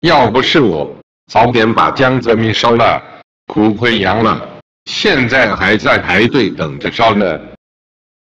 要不是我早点把江泽民烧了骨灰扬了现在还在排队等着烧呢。